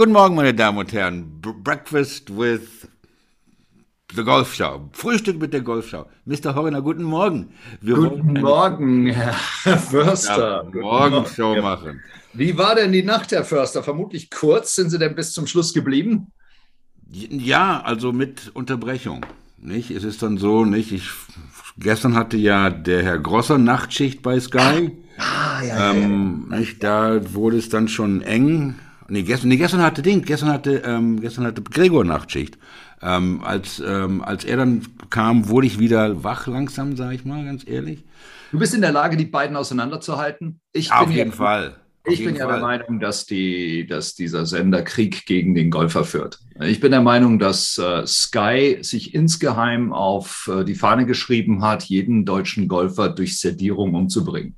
Guten Morgen. Morgen, meine Damen und Herren. Breakfast with the Golfschau. Frühstück mit der Golfschau. Mr. Horner, guten Morgen. Wir guten Morgen, Herr Förster. Ja, Morgenshow ja. machen. Wie war denn die Nacht, Herr Förster? Vermutlich kurz. Sind Sie denn bis zum Schluss geblieben? Ja, also mit Unterbrechung. Nicht? Es ist dann so, nicht? Ich, gestern hatte ja der Herr Grosser Nachtschicht bei Sky. Ah, ja, ähm, ja, ja. Nicht? Da wurde es dann schon eng. Nee, gestern, nee, gestern hatte Ding, gestern hatte, ähm, gestern hatte Gregor Nachtschicht. Ähm, als, ähm, als er dann kam, wurde ich wieder wach langsam, sage ich mal, ganz ehrlich. Du bist in der Lage, die beiden auseinanderzuhalten? Ich Auf jeden Fall. Auf ich bin ja der Meinung, dass, die, dass dieser Sender Krieg gegen den Golfer führt. Ich bin der Meinung, dass äh, Sky sich insgeheim auf äh, die Fahne geschrieben hat, jeden deutschen Golfer durch Sedierung umzubringen.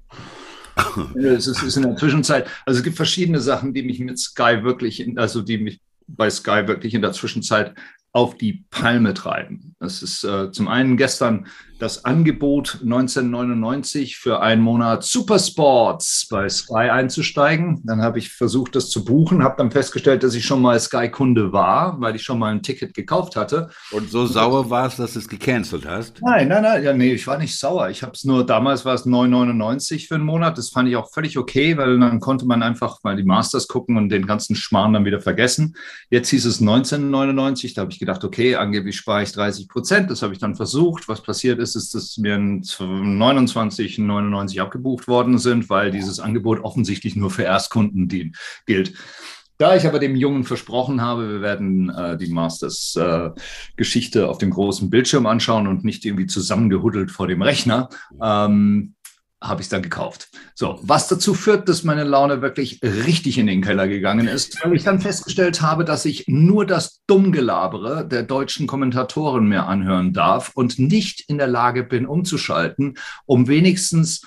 Es ist, ist, in der Zwischenzeit, also es gibt verschiedene Sachen, die mich mit Sky wirklich, also die mich bei Sky wirklich in der Zwischenzeit auf die Palme treiben. Das ist äh, zum einen gestern das Angebot 1999 für einen Monat Supersports bei Sky einzusteigen. Dann habe ich versucht, das zu buchen, habe dann festgestellt, dass ich schon mal Sky-Kunde war, weil ich schon mal ein Ticket gekauft hatte. Und so sauer war es, dass du es gecancelt hast? Nein, nein, nein, ja, nee, ich war nicht sauer. Ich habe es nur, damals war es 9,99 für einen Monat. Das fand ich auch völlig okay, weil dann konnte man einfach mal die Masters gucken und den ganzen Schmarrn dann wieder vergessen. Jetzt hieß es 19,99. Da habe ich gedacht, okay, angeblich spare ich 30 Prozent. Das habe ich dann versucht. Was passiert ist, ist, dass mir 29,99 abgebucht worden sind, weil dieses Angebot offensichtlich nur für Erstkunden gilt. Da ich aber dem Jungen versprochen habe, wir werden äh, die Masters-Geschichte äh, auf dem großen Bildschirm anschauen und nicht irgendwie zusammengehuddelt vor dem Rechner, ähm, habe ich es dann gekauft. So, was dazu führt, dass meine Laune wirklich richtig in den Keller gegangen ist, weil ich dann festgestellt habe, dass ich nur das Dummgelabere der deutschen Kommentatoren mehr anhören darf und nicht in der Lage bin, umzuschalten, um wenigstens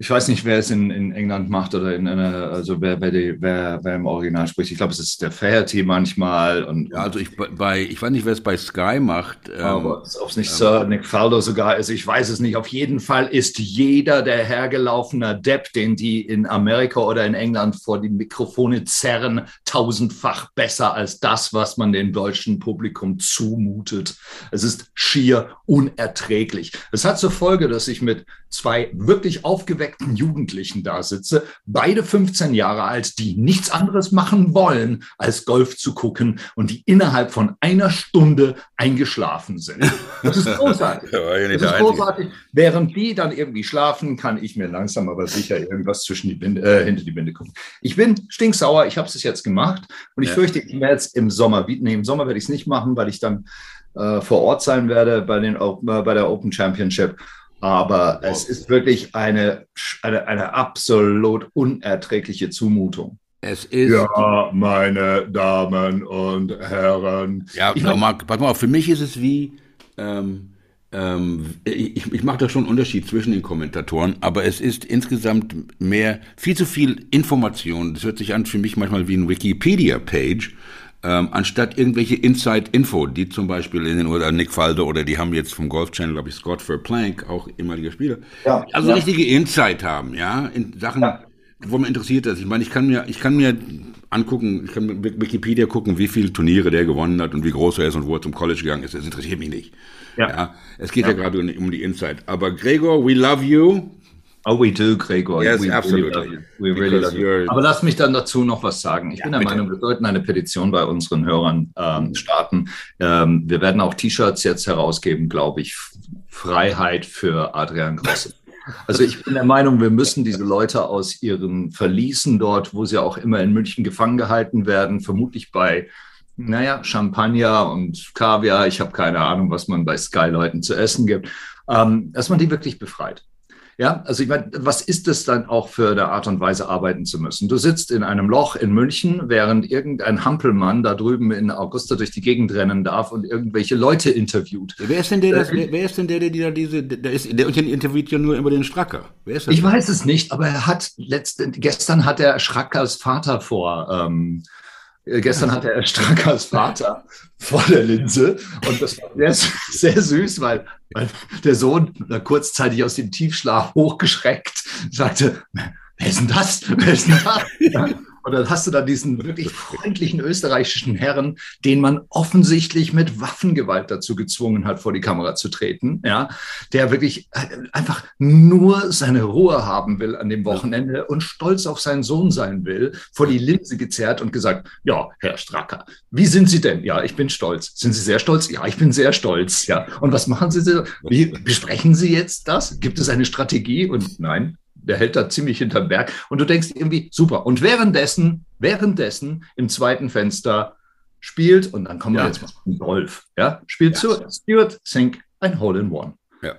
ich weiß nicht, wer es in, in England macht oder in einer, also wer, wer, die, wer, wer im Original spricht. Ich glaube, es ist der Fairty manchmal. Und, ja, also ich bei, ich weiß nicht, wer es bei Sky macht. Ähm, aber ob es nicht ähm, Sir Nick Faldo sogar ist, ich weiß es nicht. Auf jeden Fall ist jeder der hergelaufene Depp, den die in Amerika oder in England vor die Mikrofone zerren, tausendfach besser als das, was man dem deutschen Publikum zumutet. Es ist schier unerträglich. Es hat zur Folge, dass ich mit zwei wirklich aufgeweckten Jugendlichen da sitze, beide 15 Jahre alt, die nichts anderes machen wollen, als Golf zu gucken und die innerhalb von einer Stunde eingeschlafen sind. Das ist großartig. das ist großartig. Während die dann irgendwie schlafen, kann ich mir langsam aber sicher irgendwas zwischen die Binde, äh, hinter die Binde gucken. Ich bin stinksauer, ich habe es jetzt gemacht und ich ja. fürchte, ich werde es im Sommer, nee, im Sommer werde ich es nicht machen, weil ich dann äh, vor Ort sein werde bei, den, äh, bei der Open Championship aber es ist wirklich eine, eine, eine absolut unerträgliche Zumutung. Es ist. Ja, meine Damen und Herren. Ja, ich mein, pass mal auf, für mich ist es wie, ähm, ähm, ich, ich mache da schon einen Unterschied zwischen den Kommentatoren, aber es ist insgesamt mehr, viel zu viel Information. Das hört sich an für mich manchmal wie ein Wikipedia-Page ähm, anstatt irgendwelche Inside-Info, die zum Beispiel in den oder Nick Faldo oder die haben jetzt vom Golf Channel, glaube ich, Scott Verplank, auch ehemaliger Spieler, ja, also ja. richtige Insight haben, ja, in Sachen, ja. wo man interessiert ist. Ich meine, ich kann mir, ich kann mir angucken, ich kann mit Wikipedia gucken, wie viele Turniere der gewonnen hat und wie groß er ist und wo er zum College gegangen ist. Das interessiert mich nicht. Ja. ja es geht ja, gerade um, die Insight. Aber Gregor, we love you. Oh, we do, Gregor. Yes, we absolutely. Really we really love you. Aber lass mich dann dazu noch was sagen. Ich ja, bin der bitte. Meinung, wir sollten eine Petition bei unseren Hörern ähm, starten. Ähm, wir werden auch T-Shirts jetzt herausgeben, glaube ich. Freiheit für Adrian Grosse. Also ich bin der Meinung, wir müssen diese Leute aus ihren Verließen dort, wo sie auch immer in München gefangen gehalten werden, vermutlich bei naja, Champagner und Kaviar, ich habe keine Ahnung, was man bei Sky-Leuten zu essen gibt, ähm, dass man die wirklich befreit. Ja, also ich meine, was ist es dann auch für eine Art und Weise, arbeiten zu müssen? Du sitzt in einem Loch in München, während irgendein Hampelmann da drüben in Augusta durch die Gegend rennen darf und irgendwelche Leute interviewt. Wer ist denn der, das, wer, wer, ist denn der, der, der diese, der, ist, der interviewt ja nur über den Stracker? Wer ist das? Ich weiß es nicht, aber er hat letzten, gestern hat er Strackers Vater vor, ähm, äh, gestern hatte er Strackers Vater vor der Linse und das war sehr, sehr süß, weil, weil der Sohn kurzzeitig aus dem Tiefschlaf hochgeschreckt sagte, wer ist denn das? Wer ist denn das? Und dann hast du da diesen wirklich freundlichen österreichischen Herren, den man offensichtlich mit Waffengewalt dazu gezwungen hat, vor die Kamera zu treten, ja, der wirklich äh, einfach nur seine Ruhe haben will an dem Wochenende und stolz auf seinen Sohn sein will, vor die Linse gezerrt und gesagt, ja, Herr Stracker, wie sind Sie denn? Ja, ich bin stolz. Sind Sie sehr stolz? Ja, ich bin sehr stolz. Ja. Und was machen Sie? Wie besprechen Sie jetzt das? Gibt es eine Strategie? Und nein, der hält da ziemlich hinterm Berg. Und du denkst irgendwie, super. Und währenddessen, währenddessen im zweiten Fenster spielt, und dann kommen ja. wir jetzt mal zum Golf, ja, spielt ja. zu Stuart Sink ein Hole in One. Ja.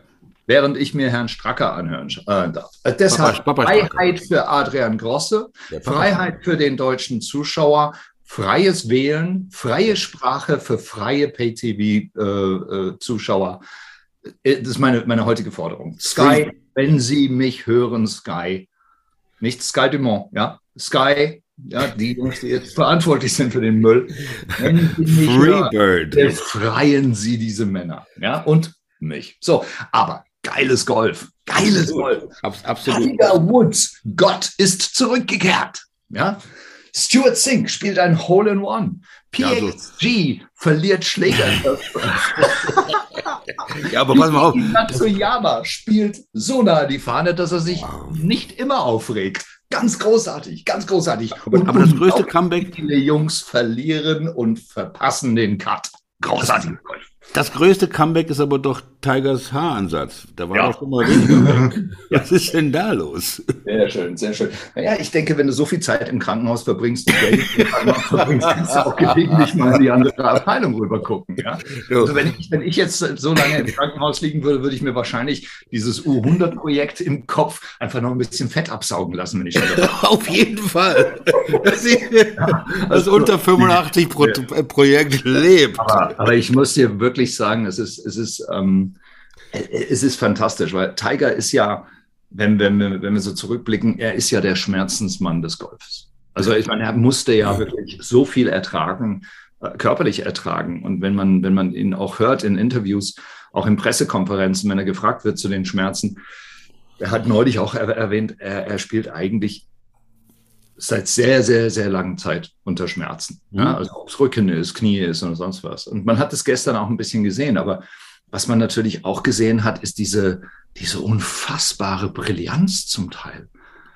Während ich mir Herrn Stracker anhören äh, darf. Äh, deshalb Papa, Papa Freiheit für Adrian Grosse, Freiheit für den deutschen Zuschauer, freies Wählen, freie Sprache für freie Pay-TV-Zuschauer. Äh, äh, das ist meine, meine heutige Forderung. Sky wenn Sie mich hören, Sky, nicht Sky Dumont, ja, Sky, ja, die Jungs, die jetzt verantwortlich sind für den Müll, Freebird. befreien Sie diese Männer, ja, und mich. So, aber geiles Golf, geiles Golf. Absolut. Tiger Woods, Gott ist zurückgekehrt, ja. Stuart Sink spielt ein Hole in One. PXG ja, so. verliert Schläger. ja, aber pass mal auf. Matsuyama spielt so nahe die Fahne, dass er sich wow. nicht immer aufregt. Ganz großartig, ganz großartig. Aber, aber das größte Comeback. Viele Jungs verlieren und verpassen den Cut. Großartig. Das größte Comeback ist aber doch Tigers Haaransatz. Da war ja. doch schon mal weniger. Was ist denn da los? Sehr schön, sehr schön. Naja, ich denke, wenn du so viel Zeit im Krankenhaus verbringst, im Krankenhaus verbringst, kannst du auch gelegentlich mal in die andere Abteilung rüber gucken. Ja? Also wenn ich, wenn ich jetzt so lange im Krankenhaus liegen würde, würde ich mir wahrscheinlich dieses U100-Projekt im Kopf einfach noch ein bisschen Fett absaugen lassen, wenn ich das Auf jeden Fall. Das, ja, also, unter 85 Pro Projekt lebt. Aber, aber, ich muss dir wirklich sagen, es ist, es ist ähm, es ist fantastisch, weil Tiger ist ja, wenn, wenn, wir, wenn wir so zurückblicken, er ist ja der Schmerzensmann des Golfs. Also ich meine, er musste ja wirklich so viel ertragen, äh, körperlich ertragen. Und wenn man, wenn man ihn auch hört in Interviews, auch in Pressekonferenzen, wenn er gefragt wird zu den Schmerzen, er hat neulich auch erwähnt, er, er spielt eigentlich seit sehr, sehr, sehr langer Zeit unter Schmerzen. Ja, mhm. also ob es Rücken ist, Knie ist oder sonst was. Und man hat es gestern auch ein bisschen gesehen, aber was man natürlich auch gesehen hat, ist diese, diese unfassbare Brillanz zum Teil.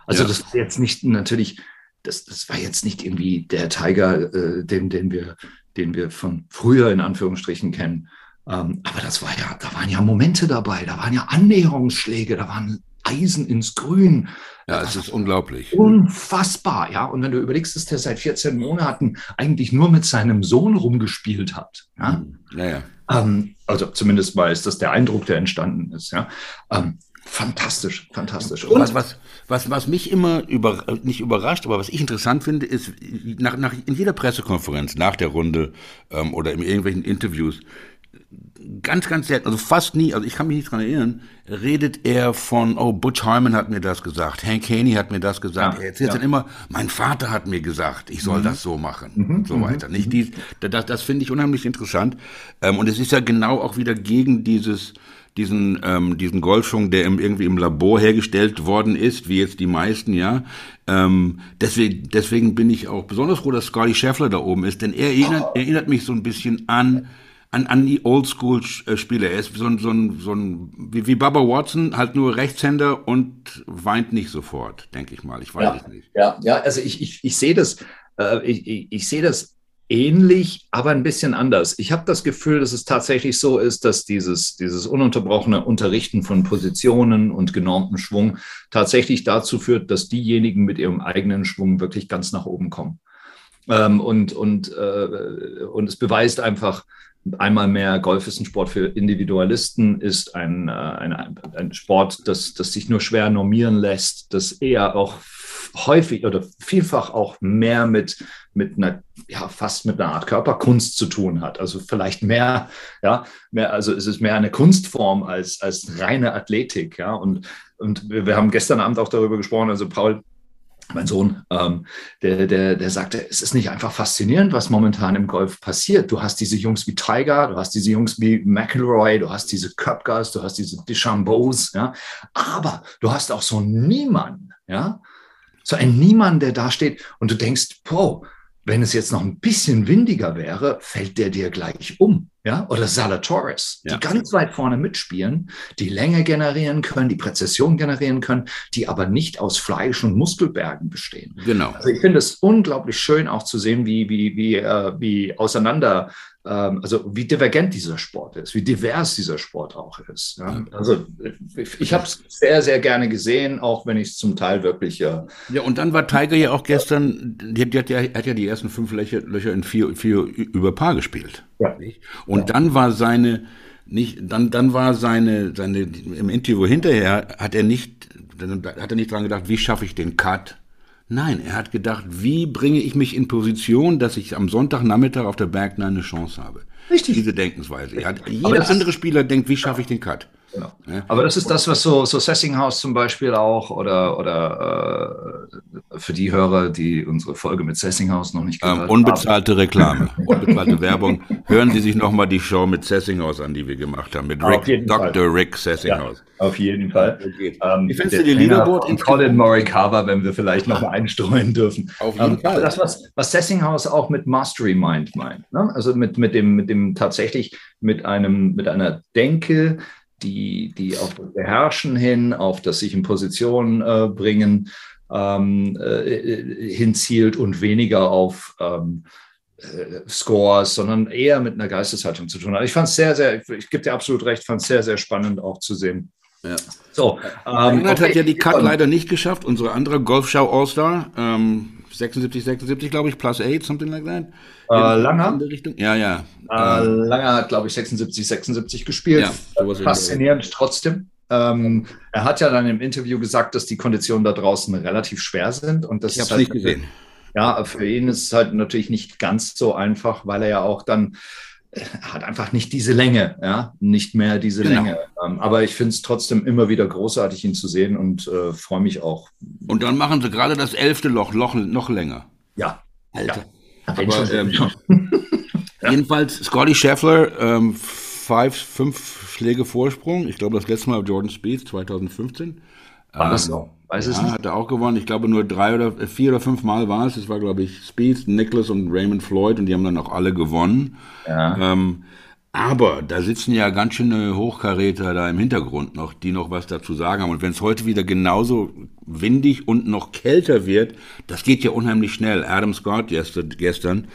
Also ja. das war jetzt nicht natürlich, das, das war jetzt nicht irgendwie der Tiger, äh, den, den, wir, den wir von früher in Anführungsstrichen kennen. Ähm, aber das war ja, da waren ja Momente dabei, da waren ja Annäherungsschläge, da waren Eisen ins Grün. Ja, es ist unglaublich. Unfassbar, ja. Und wenn du überlegst, dass der seit 14 Monaten eigentlich nur mit seinem Sohn rumgespielt hat. Ja, ja. ja. Ähm, also zumindest mal ist das der Eindruck, der entstanden ist. Ja. Ähm, fantastisch, fantastisch. Und was, was, was, was mich immer über, nicht überrascht, aber was ich interessant finde, ist, nach, nach, in jeder Pressekonferenz, nach der Runde ähm, oder in irgendwelchen Interviews, ganz, ganz selten, also fast nie, also ich kann mich nicht dran erinnern, redet er von, oh, Butch Harmon hat mir das gesagt, Hank Haney hat mir das gesagt. Ja, er erzählt ja. dann immer, mein Vater hat mir gesagt, ich soll mhm. das so machen mhm. und so weiter. Nicht mhm. dies, das, das finde ich unheimlich interessant. Ähm, und es ist ja genau auch wieder gegen dieses, diesen, ähm, diesen Golfschwung, der im, irgendwie im Labor hergestellt worden ist, wie jetzt die meisten, ja. Ähm, deswegen, deswegen bin ich auch besonders froh, dass Scotty Scheffler da oben ist, denn er erinnert, erinnert mich so ein bisschen an an, an die Oldschool-Spieler. Er ist so ein, so ein, so ein wie, wie Bubba Watson, halt nur Rechtshänder und weint nicht sofort, denke ich mal. Ich weiß ja, es nicht. Ja, ja, also ich, ich, ich sehe das, äh, ich, ich, ich sehe das ähnlich, aber ein bisschen anders. Ich habe das Gefühl, dass es tatsächlich so ist, dass dieses, dieses ununterbrochene Unterrichten von Positionen und genormten Schwung tatsächlich dazu führt, dass diejenigen mit ihrem eigenen Schwung wirklich ganz nach oben kommen. Ähm, und, und, äh, und es beweist einfach, Einmal mehr, Golf ist ein Sport für Individualisten, ist ein, äh, ein, ein Sport, das, das sich nur schwer normieren lässt, das eher auch häufig oder vielfach auch mehr mit, mit einer, ja, fast mit einer Art Körperkunst zu tun hat. Also vielleicht mehr, ja, mehr, also es ist mehr eine Kunstform als, als reine Athletik, ja. Und, und wir haben gestern Abend auch darüber gesprochen, also Paul, mein Sohn, ähm, der, der, der sagte, es ist nicht einfach faszinierend, was momentan im Golf passiert. Du hast diese Jungs wie Tiger, du hast diese Jungs wie McElroy, du hast diese Köpkers, du hast diese Deschambeaus, ja. Aber du hast auch so niemanden, ja, So ein Niemand, der da steht und du denkst, boah, wenn es jetzt noch ein bisschen windiger wäre, fällt der dir gleich um. Ja, oder Salatoris, ja. die ganz weit vorne mitspielen, die Länge generieren können, die Präzision generieren können, die aber nicht aus Fleisch und Muskelbergen bestehen. Genau. Also ich finde es unglaublich schön auch zu sehen, wie, wie, wie, äh, wie auseinander ähm, also wie divergent dieser Sport ist, wie divers dieser Sport auch ist. Ja? Also ich, ich habe es sehr, sehr gerne gesehen, auch wenn ich es zum Teil wirklich. Äh, ja, und dann war Tiger ja auch gestern, die, die hat, ja, hat ja die ersten fünf Löcher, Löcher in vier, vier über Paar gespielt. Ja. Und ja. dann war seine, nicht, dann, dann war seine, seine, im Interview hinterher hat er nicht, hat er nicht dran gedacht, wie schaffe ich den Cut? Nein, er hat gedacht, wie bringe ich mich in Position, dass ich am Sonntagnachmittag auf der Bergline eine Chance habe. Richtig. Diese Denkensweise. Hat, jeder andere Spieler denkt, wie schaffe ich den Cut? Genau. Ja. Aber das ist das, was so, so Sessinghaus zum Beispiel auch oder, oder äh, für die Hörer, die unsere Folge mit Sessinghaus noch nicht gehört ähm, Unbezahlte haben. Reklame, unbezahlte Werbung. Hören Sie sich nochmal die Show mit Sessinghaus an, die wir gemacht haben, mit Rick, Dr. Fall. Rick Sessinghaus. Ja, auf jeden Fall. Ähm, Wie findest du die Leaderboard? In Colin Morikawa, wenn wir vielleicht noch mal einstreuen dürfen. Auf jeden ähm, Fall. Das, was, was Sessinghaus auch mit Mastery Mind meint. Ne? Also mit, mit, dem, mit dem tatsächlich mit einem, mit einer Denke, die, die auf das Beherrschen hin, auf das sich in Position äh, bringen ähm, äh, hinzielt und weniger auf ähm, äh, Scores, sondern eher mit einer Geisteshaltung zu tun hat. Ich fand es sehr, sehr, ich, ich gebe dir absolut recht, fand es sehr, sehr spannend auch zu sehen. Ja. So, ähm, okay. hat ja die Cut leider nicht geschafft, unsere andere Golfschau All-Star. Ähm, 76, 76, glaube ich, plus 8, something like that. Äh, Langer? Ja, ja. Äh, Langer hat, glaube ich, 76, 76 gespielt. Ja, Faszinierend trotzdem. Ähm, er hat ja dann im Interview gesagt, dass die Konditionen da draußen relativ schwer sind. Und das ich habe halt, nicht gesehen. Ja, für ihn ist es halt natürlich nicht ganz so einfach, weil er ja auch dann hat einfach nicht diese Länge, ja, nicht mehr diese genau. Länge. Ähm, aber ich finde es trotzdem immer wieder großartig, ihn zu sehen und äh, freue mich auch. Und dann machen sie gerade das elfte Loch, Loch noch länger. Ja. Alter. Ja. Aber, ähm, ja. Jedenfalls Scotty Scheffler, ähm, five, fünf Schläge Vorsprung. Ich glaube, das letzte Mal Jordan Speed 2015. War das ähm, so? Weiß ja, es nicht. hat er auch gewonnen. Ich glaube, nur drei oder vier oder fünf Mal war es. Es war, glaube ich, Speed, Nicholas und Raymond Floyd und die haben dann auch alle gewonnen. Ja. Ähm, aber da sitzen ja ganz schöne Hochkaräter da im Hintergrund noch, die noch was dazu sagen haben. Und wenn es heute wieder genauso windig und noch kälter wird, das geht ja unheimlich schnell. Adam Scott gestern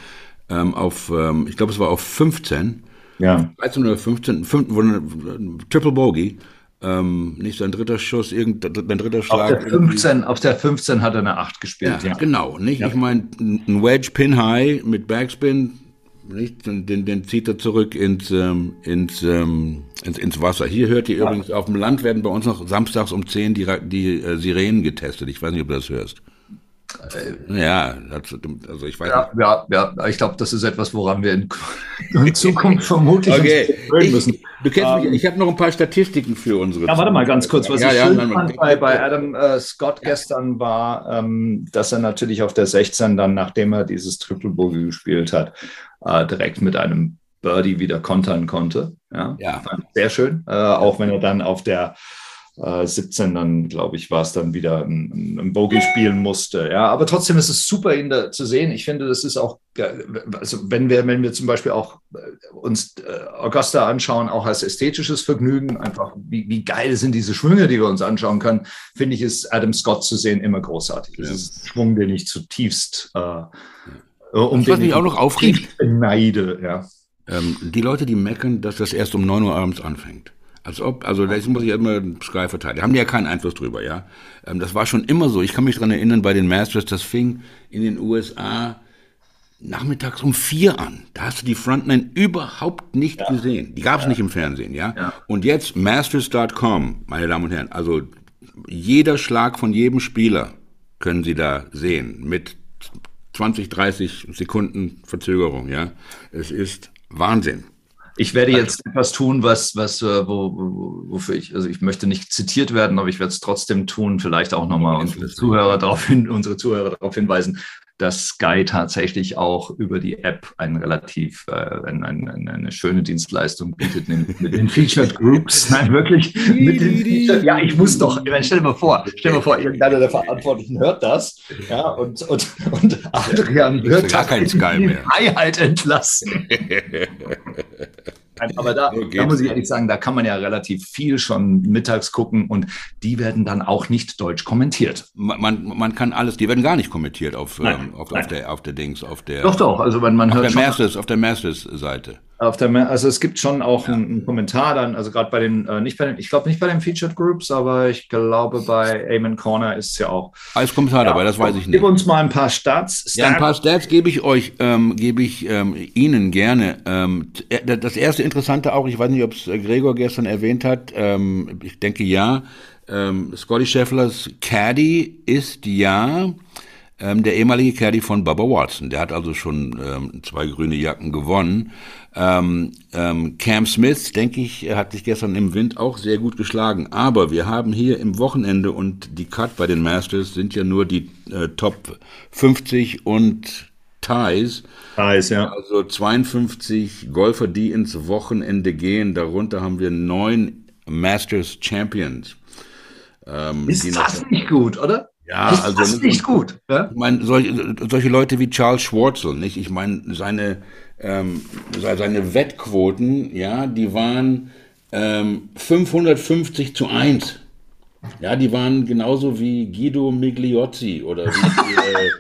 ähm, auf, ähm, ich glaube, es war auf 15. Ja. 13 oder 15, 15 Triple Bogey. Ähm, nicht sein dritter Schuss, irgendein dritter Schlag. Auf der 15, auf der 15 hat er eine 8 gespielt. Ja, ja. genau. Nicht? Ja. Ich meine, ein Wedge Pin High mit Backspin, nicht? Den, den zieht er zurück ins, ähm, ins, ähm, ins, ins, Wasser. Hier hört ihr ja. übrigens, auf dem Land werden bei uns noch samstags um 10 die, die äh, Sirenen getestet. Ich weiß nicht, ob du das hörst. Ja, also ich weiß ja, ja, ja, ich glaube, das ist etwas, woran wir in, in Zukunft vermutlich okay. ich, müssen. Du kennst um, mich, ähm, ich habe noch ein paar Statistiken für unsere. Ja, warte mal ganz kurz, was ja, ich ja, schön nein, fand bei, bei Adam äh, Scott gestern war, ähm, dass er natürlich auf der 16 dann, nachdem er dieses Triple Bogey gespielt hat, äh, direkt mit einem Birdie wieder kontern konnte. Ja, ja. sehr schön. Äh, auch wenn er dann auf der 17 äh, dann, glaube ich, war es dann wieder ein, ein Bogey spielen musste. Ja, aber trotzdem ist es super, ihn da zu sehen. Ich finde, das ist auch, also wenn wir, wenn wir zum Beispiel auch äh, uns äh, Augusta anschauen, auch als ästhetisches Vergnügen, einfach wie, wie geil sind diese Schwünge, die wir uns anschauen können, finde ich, ist Adam Scott zu sehen immer großartig. Das ist ein Schwung, den ich zutiefst äh, um Was mich auch noch aufregt, beneide, ja. Ähm, die Leute, die meckern, dass das erst um 9 Uhr abends anfängt. Als ob, also da muss ich immer Sky verteidigen. Da haben die ja keinen Einfluss drüber, ja. Ähm, das war schon immer so. Ich kann mich dran erinnern, bei den Masters, das fing in den USA nachmittags um vier an. Da hast du die Frontline überhaupt nicht ja. gesehen. Die gab es ja. nicht im Fernsehen, ja? ja. Und jetzt Masters.com, meine Damen und Herren, also jeder Schlag von jedem Spieler können Sie da sehen mit 20, 30 Sekunden Verzögerung, ja. Es ist Wahnsinn. Ich werde jetzt etwas tun, was, was, äh, wo, wo, wofür ich, also ich möchte nicht zitiert werden, aber ich werde es trotzdem tun, vielleicht auch nochmal unsere Zuhörer darauf hin, unsere Zuhörer darauf hinweisen, dass Sky tatsächlich auch über die App ein relativ, äh, ein, ein, eine schöne Dienstleistung bietet mit den Featured Groups. Nein, wirklich. Mit den Featured, ja, ich muss doch, stell dir mal vor, stell dir mal vor, irgendeiner der Verantwortlichen hört das ja, und, und, und Adrian wird gar kein Sky mehr. Freiheit entlassen. Aber da, da, muss ich ehrlich sagen, da kann man ja relativ viel schon mittags gucken und die werden dann auch nicht deutsch kommentiert. Man, man, man kann alles, die werden gar nicht kommentiert auf, ähm, auf, auf, der, auf der Dings, auf der. Doch, doch, also wenn man auf hört. Der Masters, auf der Masters-Seite. Auf der, also es gibt schon auch ja. einen, Kommentar dann, also gerade bei den, äh, nicht bei den, ich glaube nicht bei den Featured Groups, aber ich glaube bei Amen Corner ist es ja auch. Als Kommentar ja, dabei, das weiß ich nicht. Gib uns mal ein paar Stats. Stats. Ja, ein paar Stats gebe ich euch, ähm, gebe ich ähm, Ihnen gerne. Ähm, äh, das erste Interessante auch, ich weiß nicht, ob es Gregor gestern erwähnt hat, ähm, ich denke ja, ähm, Scotty Schefflers Caddy ist ja ähm, der ehemalige Caddy von Bubba Watson. Der hat also schon zwei grüne Jacken gewonnen. Ähm, ähm, Cam Smith, denke ich, hat sich gestern im Wind auch sehr gut geschlagen. Aber wir haben hier im Wochenende und die Cut bei den Masters sind ja nur die äh, Top 50 und Ties. Ties, ja. Also 52 Golfer, die ins Wochenende gehen. Darunter haben wir neun Masters Champions. Ähm, ist das nicht gut, oder? Ja, ist also das nicht gut. Ja? Ich meine, solche, solche Leute wie Charles Schwartzel, nicht? Ich meine, seine ähm, seine Wettquoten, ja, die waren ähm, 550 zu 1. Ja, die waren genauso wie Guido Migliozzi oder wie, äh,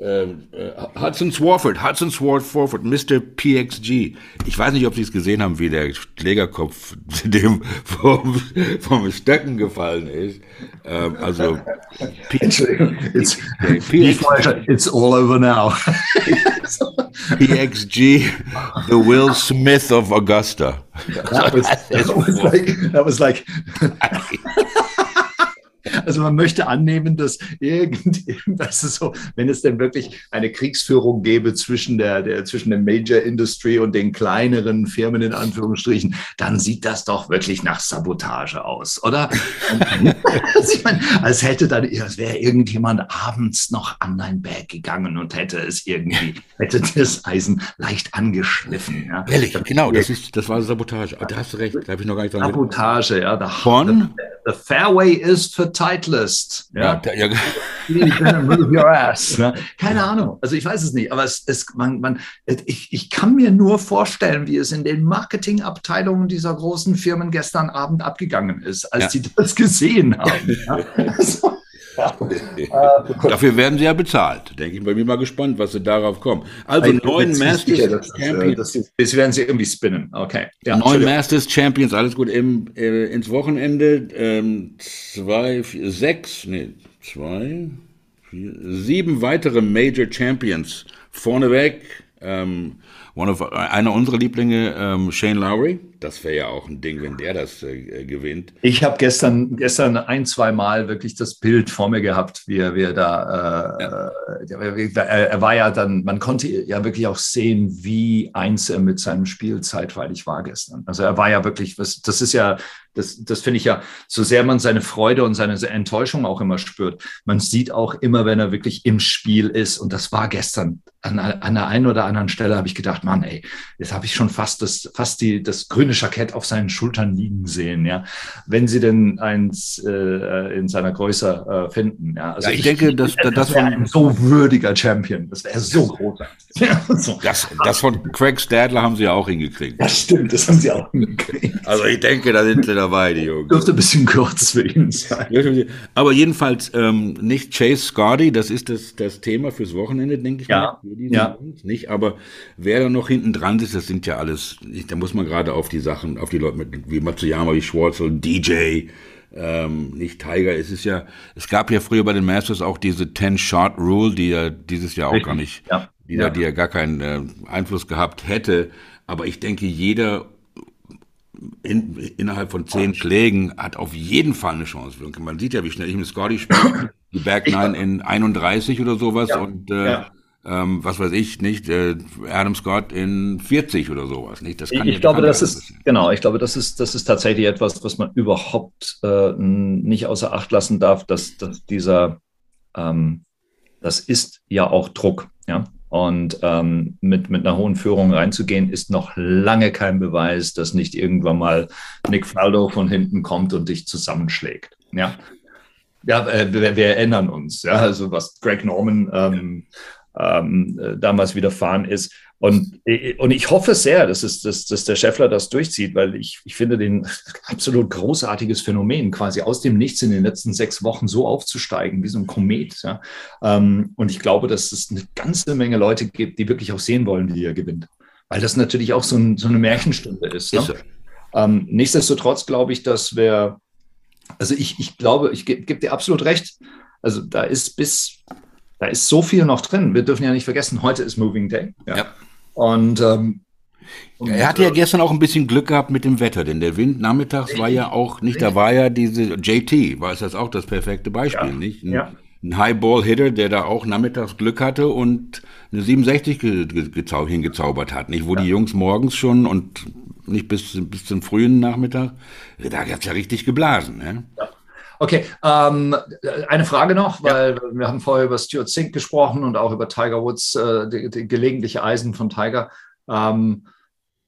äh, äh, Hudson Swarford, Hudson Swarford, Mr. PXG. Ich weiß nicht, ob Sie es gesehen haben, wie der Schlägerkopf dem vom, vom Stöcken gefallen ist. Ähm, also Entschuldigung, it's, it's all over now. PXG, the Will Smith of Augusta. That was, that was like, that was like Also man möchte annehmen, dass irgendwas ist so, wenn es denn wirklich eine Kriegsführung gäbe zwischen der, der, zwischen der Major Industry und den kleineren Firmen in Anführungsstrichen, dann sieht das doch wirklich nach Sabotage aus, oder? also ich meine, als hätte dann, als wäre irgendjemand abends noch an ein Bag gegangen und hätte es irgendwie, hätte das Eisen leicht angeschliffen. Ja. Ehrlich, genau, das ist, das war Sabotage. Da hast du recht, da habe ich noch gar nicht dran Sabotage, ja. Von? The, the fairway is for Titleist. Ja, ja, ja. move your ass. Ja. Keine Ahnung. Also ich weiß es nicht, aber es, es, man, man, ich, ich kann mir nur vorstellen, wie es in den Marketingabteilungen dieser großen Firmen gestern Abend abgegangen ist, als ja. sie das gesehen haben. Ja. Also, Dafür werden sie ja bezahlt. Denke ich, bin mal gespannt, was sie darauf kommen. Also ich neun Masters sicher, dass, äh, Champions. Das, das, das, werden sie irgendwie spinnen. Okay. Ja, neun Masters Champions, alles gut. Im, äh, ins Wochenende ähm, zwei, vier, sechs, nee, zwei, vier, sieben weitere Major Champions vorneweg. Ähm, one of, einer unserer Lieblinge, ähm, Shane Lowry. Das wäre ja auch ein Ding, wenn der das äh, gewinnt. Ich habe gestern, gestern ein, zwei Mal wirklich das Bild vor mir gehabt, wie er, wie er da, äh, ja. er, er, war ja dann, man konnte ja wirklich auch sehen, wie eins er mit seinem Spiel zeitweilig war gestern. Also er war ja wirklich, was, das ist ja, das, das finde ich ja, so sehr man seine Freude und seine Enttäuschung auch immer spürt. Man sieht auch immer, wenn er wirklich im Spiel ist. Und das war gestern an, an der einen oder anderen Stelle habe ich gedacht, Mann, ey, jetzt habe ich schon fast das, fast die, das grüne Jackett auf seinen Schultern liegen sehen, ja. Wenn sie denn eins äh, in seiner Größe äh, finden, ja. Also ja, ich, ich, denke, dass das, das wäre ein so würdiger Champion. Das wäre so großartig. Das, das von Craig Stadler haben sie ja auch hingekriegt. Das stimmt, das haben sie auch hingekriegt. Also ich denke, da sind sie dabei, die Jungs. Dürfte ein bisschen kurz für ihn sein. Aber jedenfalls ähm, nicht Chase Scotty, das ist das, das Thema fürs Wochenende, denke ich. Ja, ja. Nicht, aber wer da noch hinten dran ist, das sind ja alles, da muss man gerade auf die Sachen, auf die Leute mit, wie Matsuyama, wie Schwarzel, DJ, ähm, nicht Tiger. Es ist ja, es gab ja früher bei den Masters auch diese 10-Shot-Rule, die ja dieses Jahr auch Richtig. gar nicht ja die, ja. die ja gar keinen äh, Einfluss gehabt hätte. Aber ich denke, jeder in, innerhalb von zehn Schlägen hat auf jeden Fall eine Chance. Man sieht ja, wie schnell ich mit Scotty spiele. Die Back Nine in 31 oder sowas ja. und äh. Ähm, was weiß ich nicht, äh, Adam Scott in 40 oder sowas. Nicht? Das kann ich, ich glaube, das ist genau. Ich glaube, das ist das ist tatsächlich etwas, was man überhaupt äh, nicht außer Acht lassen darf, dass, dass dieser ähm, das ist ja auch Druck. Ja? Und ähm, mit, mit einer hohen Führung reinzugehen, ist noch lange kein Beweis, dass nicht irgendwann mal Nick Faldo von hinten kommt und dich zusammenschlägt. Ja, ja äh, wir, wir, erinnern uns, ja, also was Greg Norman ähm, ähm, äh, damals widerfahren ist. Und, äh, und ich hoffe sehr, dass, es, dass, dass der Scheffler das durchzieht, weil ich, ich finde den absolut großartiges Phänomen, quasi aus dem Nichts in den letzten sechs Wochen so aufzusteigen, wie so ein Komet. Ja. Ähm, und ich glaube, dass es eine ganze Menge Leute gibt, die wirklich auch sehen wollen, wie er gewinnt. Weil das natürlich auch so, ein, so eine Märchenstunde ist. Ne? Ähm, nichtsdestotrotz glaube ich, dass wir, also ich, ich glaube, ich gebe geb dir absolut recht. Also da ist bis, da ist so viel noch drin. Wir dürfen ja nicht vergessen, heute ist Moving Day. Ja. ja. Und, ähm, und er hatte ja äh, gestern auch ein bisschen Glück gehabt mit dem Wetter, denn der Wind nachmittags war ja auch nicht, da war ja diese JT, war es das auch das perfekte Beispiel, ja, nicht? Ein, ja. ein Highball-Hitter, der da auch nachmittags Glück hatte und eine 67 ge ge hingezaubert hat, nicht? Wo ja. die Jungs morgens schon und nicht bis, bis zum frühen Nachmittag, da hat es ja richtig geblasen, ne? Ja. Okay, ähm, eine Frage noch, weil ja. wir haben vorher über Stuart Sink gesprochen und auch über Tiger Woods, äh, die, die gelegentliche Eisen von Tiger. Ähm,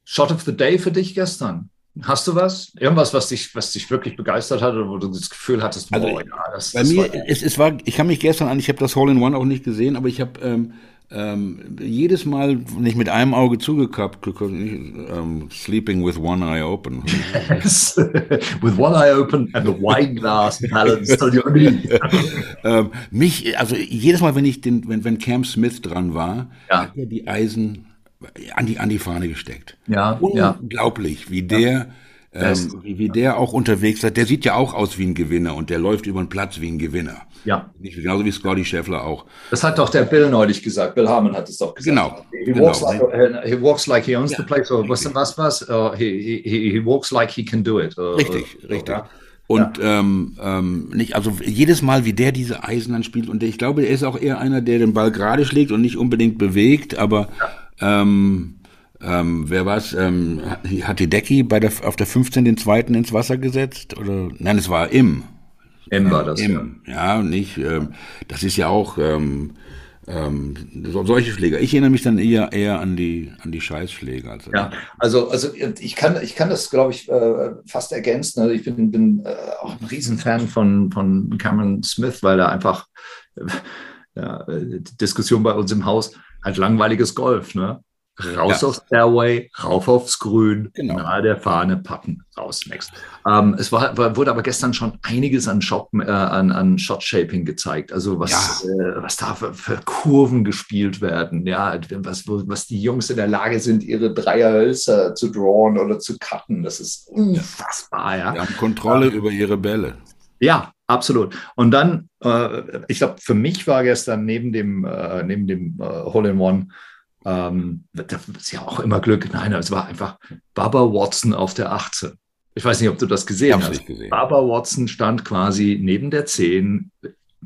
Shot of the Day für dich gestern? Hast du was? Irgendwas, was dich, was dich wirklich begeistert hat oder wo du das Gefühl hattest, also, boah, ja, das, Bei das mir, es, es war, ich kann mich gestern an, ich habe das Hole in One auch nicht gesehen, aber ich habe ähm, ähm, jedes Mal, ich mit einem Auge zugekappt, ähm, sleeping with one eye open. Yes, with one eye open and a wine glass balanced on your knee. ähm, mich, also jedes Mal, wenn ich den, wenn, wenn Cam Smith dran war, ja. hat er die Eisen an die, an die Fahne gesteckt. Ja, Unglaublich, wie der ja ähm, wie, wie der auch unterwegs ist. Der sieht ja auch aus wie ein Gewinner und der läuft über den Platz wie ein Gewinner. Ja. Nicht, genauso wie Scotty Scheffler auch. Das hat doch der Bill neulich gesagt. Bill Harmon hat es doch gesagt. Genau. He, genau. Walks, like, he walks like he owns ja, the place. Or was, was, was? Uh, he, he, he walks like he can do it. Uh, richtig, uh, richtig. Ja. Und ja. ähm, ähm, nicht, also jedes Mal, wie der diese Eisen dann spielt, und ich glaube, er ist auch eher einer, der den Ball gerade schlägt und nicht unbedingt bewegt, aber ähm, ähm, wer war's? Ähm, hat die Decki bei der, auf der 15 den zweiten ins Wasser gesetzt? Oder nein, es war im. Im war das. Im, ja, ja nicht. Ähm, das ist ja auch ähm, ähm, so, solche Schläger. Ich erinnere mich dann eher eher an die an die Scheißschläger. Also, ja, also also ich kann ich kann das glaube ich äh, fast ergänzen. Also ich bin bin äh, auch ein Riesenfan von von Cameron Smith, weil er einfach äh, ja, die Diskussion bei uns im Haus halt langweiliges Golf, ne? Raus ja. aufs Fairway, rauf aufs Grün, genau. nahe der Fahne packen, raus, next. Ähm, es war, wurde aber gestern schon einiges an, Shot, äh, an, an Shot-Shaping gezeigt, also was, ja. äh, was da für, für, Kurven gespielt werden, ja, was, was die Jungs in der Lage sind, ihre Dreierhölzer zu drawen oder zu cutten, das ist unfassbar, ja. Die haben Kontrolle ähm, über ihre Bälle. Ja, absolut. Und dann, äh, ich glaube, für mich war gestern neben dem, äh, neben dem äh, Hole-in-One ähm, das ist ja auch immer Glück. Nein, es war einfach Baba Watson auf der 18. Ich weiß nicht, ob du das gesehen ich hast. Gesehen. Baba Watson stand quasi neben der 10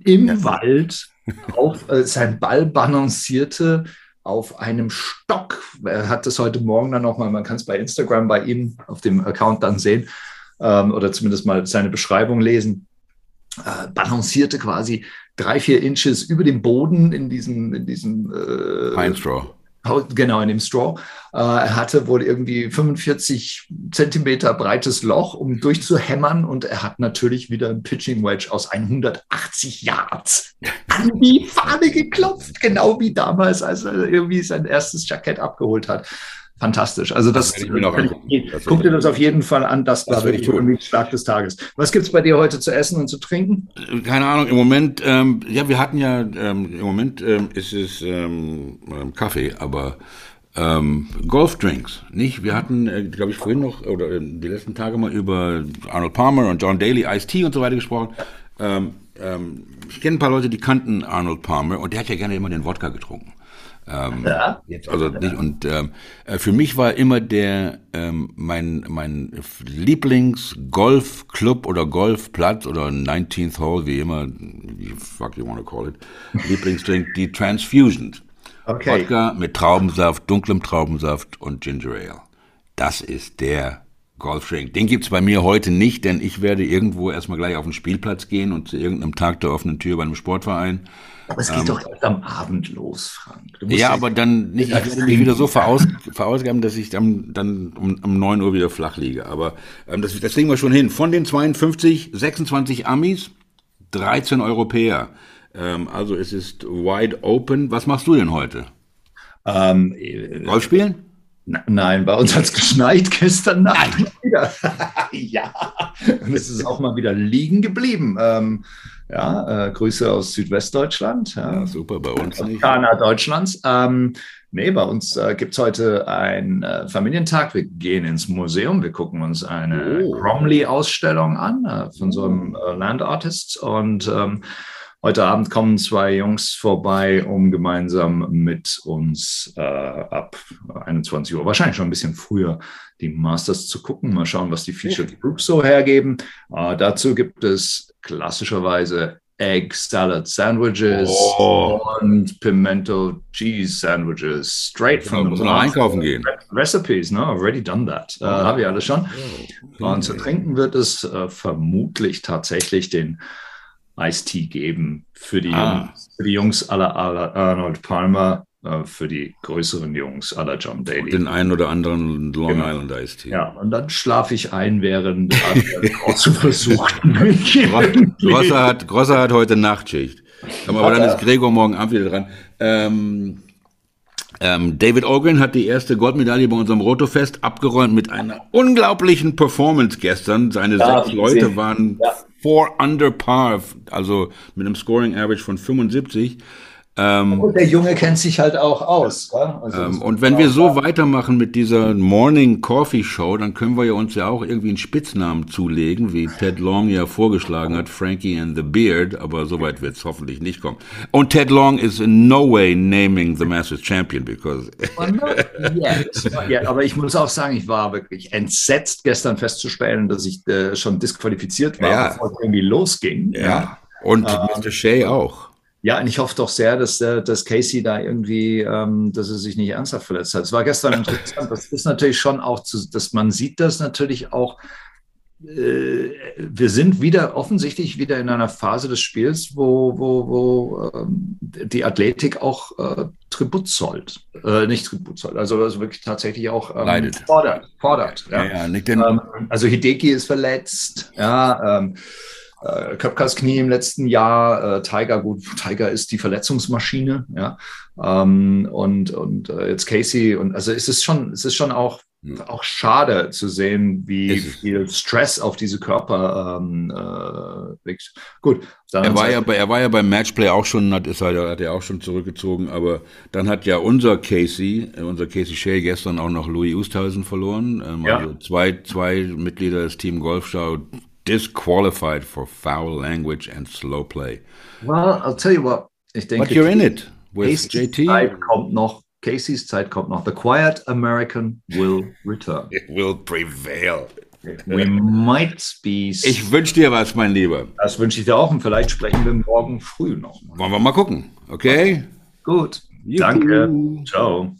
im ja. Wald, auf, äh, sein Ball balancierte auf einem Stock. Er hat das heute Morgen dann nochmal, man kann es bei Instagram bei ihm auf dem Account dann sehen ähm, oder zumindest mal seine Beschreibung lesen. Äh, balancierte quasi drei, vier Inches über dem Boden in diesem, in diesem äh, Pine Straw. Genau, in dem Straw. Äh, er hatte wohl irgendwie 45 Zentimeter breites Loch, um durchzuhämmern. Und er hat natürlich wieder ein Pitching Wedge aus 180 Yards an die Fahne geklopft. Genau wie damals, als er irgendwie sein erstes Jackett abgeholt hat fantastisch. Also das, das, das guck dir das auf jeden Fall an. Das war wirklich ein Schlag des Tages. Was gibt's bei dir heute zu essen und zu trinken? Keine Ahnung. Im Moment, ähm, ja, wir hatten ja ähm, im Moment ähm, ist es ähm, ähm Kaffee, aber ähm, Golfdrinks, nicht? Wir hatten, äh, glaube ich, vorhin noch oder äh, die letzten Tage mal über Arnold Palmer und John Daly, Ice Tea und so weiter gesprochen. Ähm, ähm, ich kenne ein paar Leute, die kannten Arnold Palmer und der hat ja gerne immer den Wodka getrunken. Ähm, ja. Jetzt also nicht und ähm, äh, für mich war immer der ähm, mein mein Lieblings-Golfclub oder Golfplatz oder 19th Hole wie immer wie fuck you wanna call it Lieblingsdrink die Transfusions. Okay. Wodka mit Traubensaft, dunklem Traubensaft und Ginger Ale. Das ist der Golfschenk. Den gibt's bei mir heute nicht, denn ich werde irgendwo erstmal gleich auf den Spielplatz gehen und zu irgendeinem Tag der offenen Tür bei einem Sportverein. Aber es geht ähm, doch erst am Abend los, Frank. Ja, aber dann nicht, ich werde mich wieder so veraus, verausgaben, dass ich dann, dann um, um 9 Uhr wieder flach liege. Aber ähm, das, das kriegen wir schon hin. Von den 52, 26 Amis, 13 Europäer. Ähm, also es ist wide open. Was machst du denn heute? Ähm, Golf spielen? Nein, bei uns hat es geschneit gestern Nacht wieder. ja, und es ist auch mal wieder liegen geblieben. Ähm, ja, äh, Grüße aus Südwestdeutschland. Ja, super, bei uns nicht. Ghana Deutschlands. Ähm, nee, bei uns äh, gibt es heute einen äh, Familientag. Wir gehen ins Museum. Wir gucken uns eine oh. Cromley-Ausstellung an äh, von so einem äh, Landartist. Und ähm, Heute Abend kommen zwei Jungs vorbei, um gemeinsam mit uns äh, ab 21 Uhr, wahrscheinlich schon ein bisschen früher, die Masters zu gucken. Mal schauen, was die Featured Groups so hergeben. Äh, dazu gibt es klassischerweise Egg Salad Sandwiches oh. und Pimento Cheese Sandwiches. Straight from the einkaufen gehen. Recipes, no, already done that. Oh. Uh, Habe ich alles schon. Oh. Und zu trinken wird es uh, vermutlich tatsächlich den Ice-Tea geben für die, ah. Jungs, für die Jungs aller, Arnold Palmer, äh, für die größeren Jungs aller John Daly. Den einen oder anderen Long genau. Island Ice-Tea. Ja, und dann schlafe ich ein, während Grosse versucht. Grosser hat, Grosser hat heute Nachtschicht. Aber dann ist Gregor morgen Abend wieder dran. Ähm, ähm, David Ogren hat die erste Goldmedaille bei unserem Rotofest abgeräumt mit einer unglaublichen Performance gestern. Seine ja, sechs Leute waren ja. Four under par, also mit einem Scoring Average von 75. Ähm, und der Junge kennt sich halt auch aus. Also ähm, und wenn wir so weitermachen mit dieser Morning Coffee Show, dann können wir ja uns ja auch irgendwie einen Spitznamen zulegen, wie Ted Long ja vorgeschlagen hat, Frankie and the Beard, aber soweit wird es hoffentlich nicht kommen. Und Ted Long is in no way naming the Masters Champion, because... yeah, aber ich muss auch sagen, ich war wirklich entsetzt gestern festzustellen, dass ich äh, schon disqualifiziert war, ja. bevor es irgendwie losging. Ja, ja. und äh, Mr. Shea auch. Ja, und ich hoffe doch sehr, dass, dass Casey da irgendwie, ähm, dass er sich nicht ernsthaft verletzt hat. Es war gestern interessant. Das ist natürlich schon auch, zu, dass man sieht das natürlich auch. Äh, wir sind wieder offensichtlich wieder in einer Phase des Spiels, wo, wo, wo ähm, die Athletik auch äh, Tribut zollt. Äh, nicht Tribut zollt, also, also wirklich tatsächlich auch ähm, fordert. fordert ja. Ja, ja, ähm, also Hideki ist verletzt. Ja, ähm, äh, Köpkers Knie im letzten Jahr, äh, Tiger, gut, Tiger ist die Verletzungsmaschine, ja. Ähm, und und äh, jetzt Casey und also es ist schon, es ist schon auch auch schade zu sehen, wie viel Stress auf diese Körper ähm, äh, liegt. Gut. Er war, ja bei, er war ja beim Matchplay auch schon, hat, ist halt, hat er auch schon zurückgezogen, aber dann hat ja unser Casey, äh, unser Casey Shea gestern auch noch Louis Oosthuizen verloren. Ähm, ja. Also zwei, zwei Mitglieder des Team Golfschau disqualified for foul language and slow play. Well, I'll tell you what. Ich denke, But you're in it with Casey's JT. Zeit kommt noch. Casey's Zeit kommt noch. The quiet American will return. It will prevail. We might be. Ich wünsche dir was, mein Lieber. Das wünsche ich dir auch und vielleicht sprechen wir morgen früh noch. Wollen wir mal gucken, okay? Gut. Juhu. Danke. Ciao.